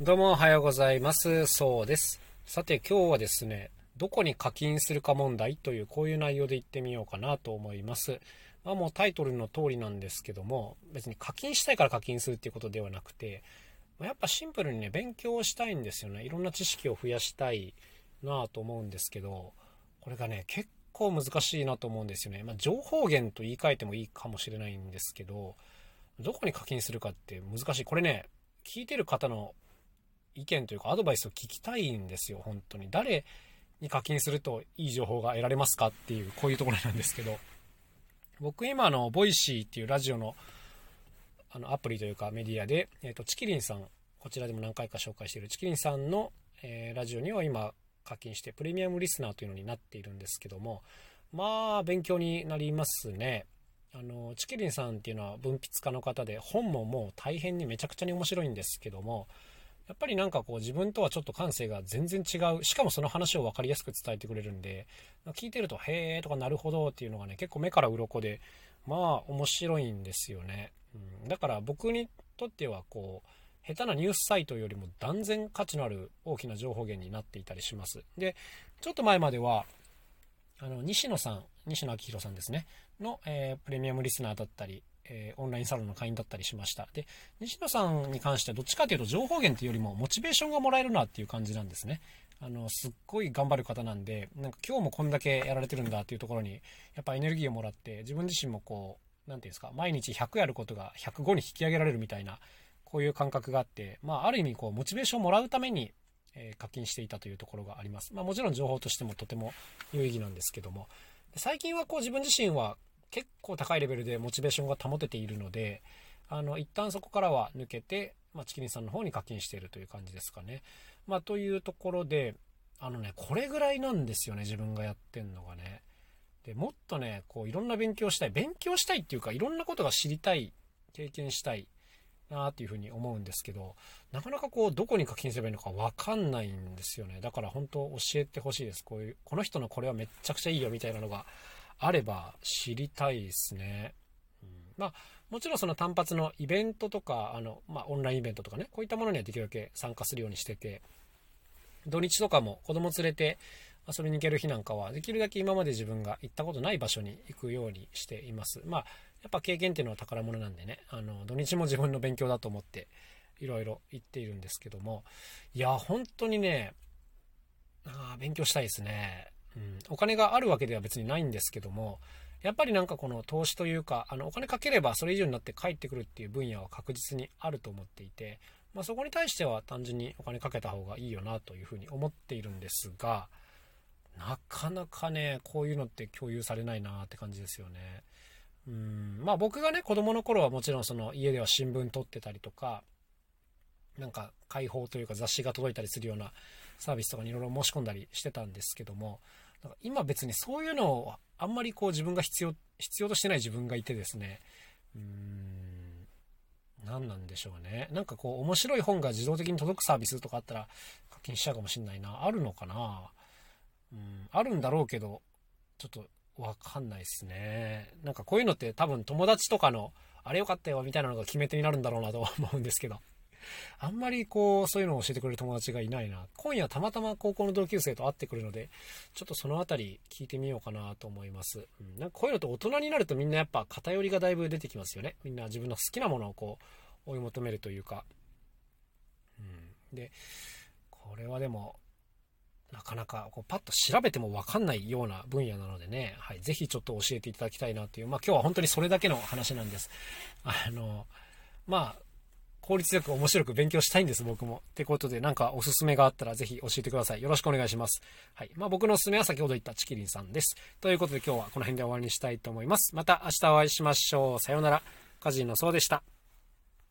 どうもおはようございます。そうです。さて今日はですね、どこに課金するか問題というこういう内容で言ってみようかなと思います。まあもうタイトルの通りなんですけども、別に課金したいから課金するっていうことではなくて、やっぱシンプルにね、勉強したいんですよね。いろんな知識を増やしたいなと思うんですけど、これがね、結構難しいなと思うんですよね。まあ、情報源と言い換えてもいいかもしれないんですけど、どこに課金するかって難しい。これね、聞いてる方の意見というかアドバイスを聞きたいんですよ、本当に。誰に課金するといい情報が得られますかっていう、こういうところなんですけど、僕今の、 Voicy っていうラジオの、あの、アプリというかメディアで、えっ、ー、と、ちきりんさん、こちらでも何回か紹介しているちきりんさんの、えー、ラジオには今課金してプレミアムリスナーというのになっているんですけども、まあ、勉強になりますね。あの、チキリンさんっていうのは文筆家の方で、本ももう大変にめちゃくちゃに面白いんですけども、やっぱりなんかこう自分とはちょっと感性が全然違う。しかもその話を分かりやすく伝えてくれるんで、聞いてると、へーとかなるほどっていうのがね、結構目から鱗で、まあ面白いんですよね。うん、だから僕にとってはこう、下手なニュースサイトよりも断然価値のある大きな情報源になっていたりします。で、ちょっと前までは、あの、西野さん、西野昭弘さんですね、の、えー、プレミアムリスナーだったり、えー、オンラインサロンの会員だったりしました。で、西野さんに関してはどっちかというと情報源というよりもモチベーションがもらえるなっていう感じなんですね。あの、すっごい頑張る方なんで、なんか今日もこんだけやられてるんだっていうところに、やっぱエネルギーをもらって、自分自身もこう、なんていうんですか、毎日100やることが105に引き上げられるみたいな、こういう感覚があって、まあ、ある意味こう、モチベーションをもらうために、え、課金していたというところがあります。まあ、もちろん情報としてもとても有意義なんですけども、最近はこう自分自身は結構高いレベルでモチベーションが保てているので、あの、一旦そこからは抜けて、まあ、チキリンさんの方に課金しているという感じですかね。まあ、というところで、あのね、これぐらいなんですよね、自分がやってんのがね。で、もっとね、こう、いろんな勉強したい。勉強したいっていうか、いろんなことが知りたい、経験したいなっていうふうに思うんですけど、なかなかこう、どこに課金すればいいのかわかんないんですよね。だから本当教えてほしいです。こういう、この人のこれはめっちゃくちゃいいよみたいなのがあれば知りたいですね。うん、まあ、もちろんその単発のイベントとか、あの、まあ、オンラインイベントとかね、こういったものにはできるだけ参加するようにしてて、土日とかも子供連れて遊びに行ける日なんかは、できるだけ今まで自分が行ったことない場所に行くようにしています。まあ、やっぱ経験っていうのは宝物なんでね、あの、土日も自分の勉強だと思って、いろいろ言っているんですけども、いや、本当にね、あ勉強したいですね。うん、お金があるわけでは別にないんですけども、やっぱりなんかこの投資というか、あの、お金かければそれ以上になって帰ってくるっていう分野は確実にあると思っていて、まあ、そこに対しては単純にお金かけた方がいいよなというふうに思っているんですが、なかなかね、こういうのって共有されないなって感じですよね。うん、まあ僕がね、子供の頃はもちろんその家では新聞撮ってたりとか、なんか解放というか雑誌が届いたりするようなサービスとかにいろいろ申し込んだりしてたんですけども、なんか今別にそういうのをあんまりこう自分が必要、必要としてない自分がいてですね、うーん、何なんでしょうね。なんかこう面白い本が自動的に届くサービスとかあったら課金しちゃうかもしんないな。あるのかなうん、あるんだろうけど、ちょっとわかんないっすね。なんかこういうのって多分友達とかの、あれよかったよみたいなのが決め手になるんだろうなとは思うんですけど。あんまりこう、そういうのを教えてくれる友達がいないな。今夜たまたま高校の同級生と会ってくるので、ちょっとそのあたり聞いてみようかなと思います。うん、なんかこういうのと大人になるとみんなやっぱ偏りがだいぶ出てきますよね。みんな自分の好きなものをこう、追い求めるというか。うん。で、これはでも、なかなかこうパッと調べてもわかんないような分野なのでね、はい、ぜひちょっと教えていただきたいなという、まあ今日は本当にそれだけの話なんです。あの、まあ、効率よく面白く勉強したいんです、僕も。ってことで、なんかおすすめがあったらぜひ教えてください。よろしくお願いします。はい。まあ僕のおすすめは先ほど言ったチキリンさんです。ということで今日はこの辺で終わりにしたいと思います。また明日お会いしましょう。さようなら。カジノそうでした。